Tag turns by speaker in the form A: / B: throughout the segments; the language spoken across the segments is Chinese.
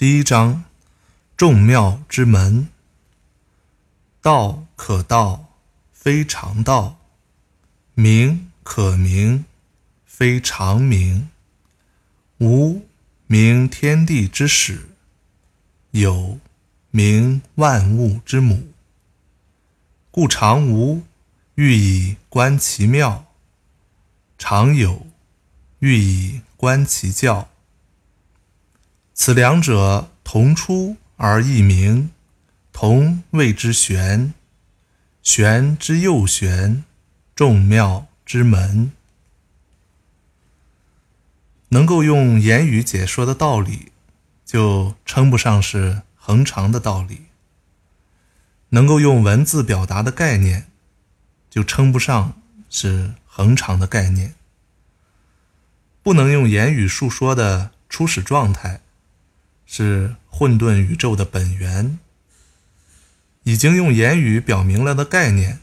A: 第一章：众妙之门。道可道，非常道；名可名，非常名。无名，天地之始；有名，万物之母。故常无，欲以观其妙；常有，欲以观其教。此两者，同出而异名，同谓之玄。玄之又玄，众妙之门。能够用言语解说的道理，就称不上是恒常的道理；能够用文字表达的概念，就称不上是恒常的概念。不能用言语述说的初始状态。是混沌宇宙的本源，已经用言语表明了的概念，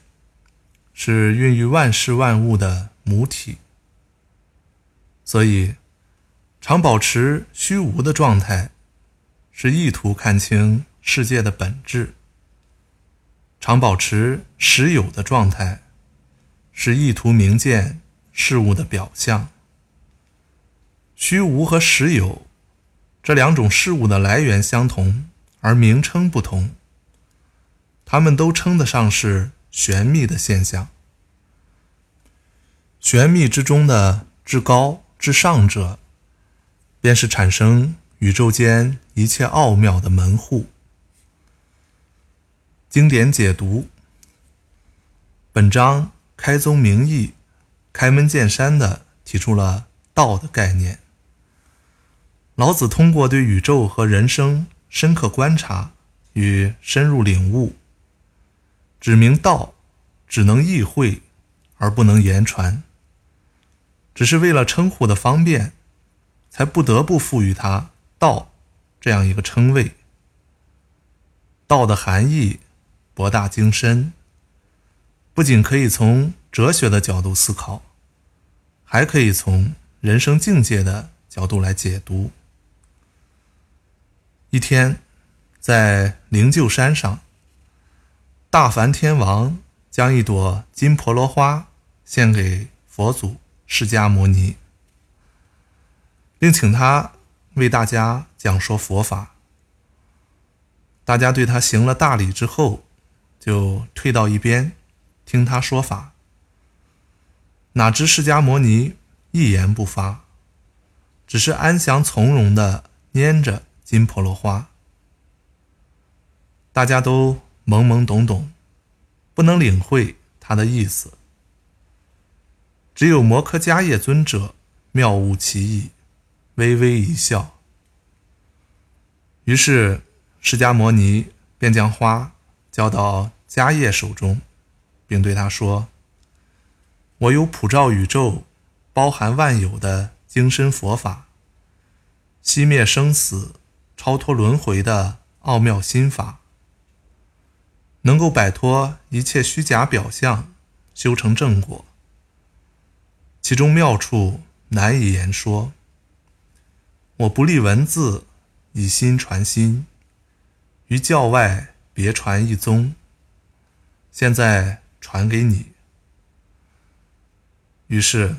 A: 是孕育万事万物的母体。所以，常保持虚无的状态，是意图看清世界的本质；常保持实有的状态，是意图明见事物的表象。虚无和实有。这两种事物的来源相同，而名称不同。它们都称得上是玄秘的现象。玄秘之中的至高至上者，便是产生宇宙间一切奥妙的门户。经典解读，本章开宗明义、开门见山地提出了道的概念。老子通过对宇宙和人生深刻观察与深入领悟，指明道只能意会而不能言传，只是为了称呼的方便，才不得不赋予它“道”这样一个称谓。道的含义博大精深，不仅可以从哲学的角度思考，还可以从人生境界的角度来解读。一天，在灵鹫山上，大梵天王将一朵金婆罗花献给佛祖释迦牟尼，并请他为大家讲说佛法。大家对他行了大礼之后，就退到一边，听他说法。哪知释迦牟尼一言不发，只是安详从容地拈着。金婆罗花，大家都懵懵懂懂，不能领会他的意思。只有摩诃迦叶尊者妙悟其意，微微一笑。于是释迦牟尼便将花交到迦叶手中，并对他说：“我有普照宇宙、包含万有的精深佛法，熄灭生死。”超脱轮回的奥妙心法，能够摆脱一切虚假表象，修成正果。其中妙处难以言说。我不立文字，以心传心，于教外别传一宗。现在传给你。于是，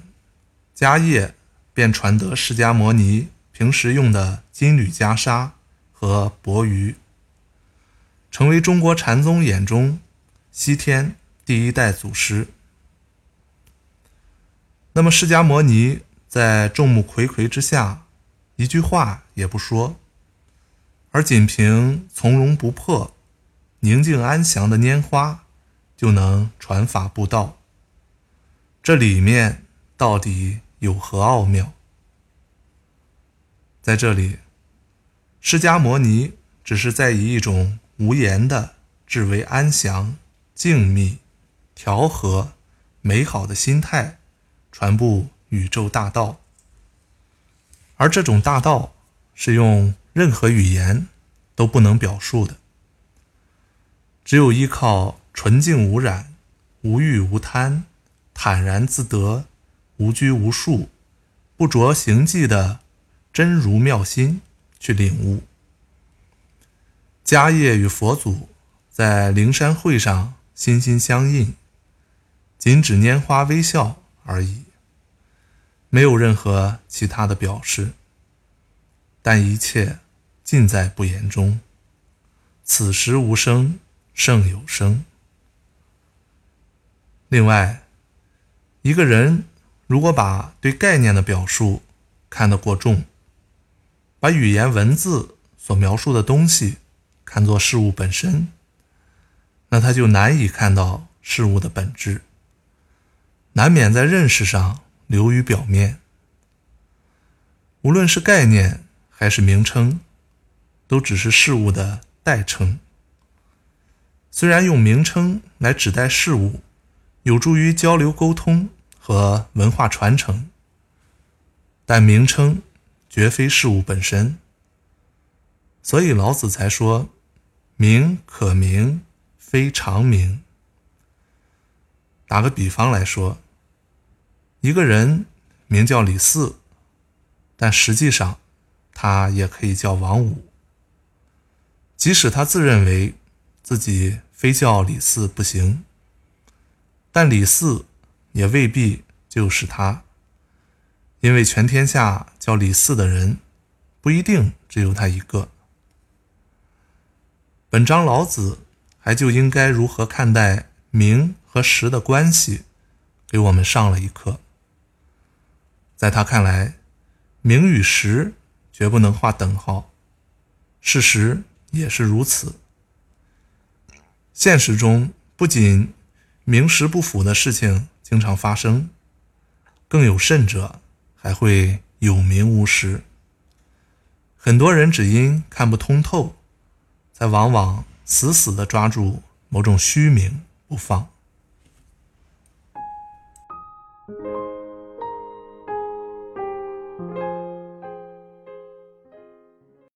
A: 迦叶便传得释迦摩尼。平时用的金缕袈裟和钵盂，成为中国禅宗眼中西天第一代祖师。那么释迦牟尼在众目睽睽之下，一句话也不说，而仅凭从容不迫、宁静安详的拈花，就能传法布道。这里面到底有何奥妙？在这里，释迦牟尼只是在以一种无言的、至为安详、静谧、调和、美好的心态，传播宇宙大道。而这种大道是用任何语言都不能表述的，只有依靠纯净无染、无欲无贪、坦然自得、无拘无束、不着形迹的。真如妙心去领悟，迦叶与佛祖在灵山会上心心相印，仅指拈花微笑而已，没有任何其他的表示。但一切尽在不言中。此时无声胜有声。另外，一个人如果把对概念的表述看得过重，把语言文字所描述的东西看作事物本身，那他就难以看到事物的本质，难免在认识上流于表面。无论是概念还是名称，都只是事物的代称。虽然用名称来指代事物，有助于交流沟通和文化传承，但名称绝非事物本身。所以老子才说：“名可名，非常名。”打个比方来说，一个人名叫李四，但实际上他也可以叫王五。即使他自认为自己非叫李四不行，但李四也未必就是他，因为全天下叫李四的人不一定只有他一个。本章老子还就应该如何看待名和实的关系，给我们上了一课。在他看来，名与实绝不能画等号，事实也是如此。现实中不仅名实不符的事情经常发生，更有甚者还会有名无实。很多人只因看不通透。才往往死死地抓住某种虚名不放。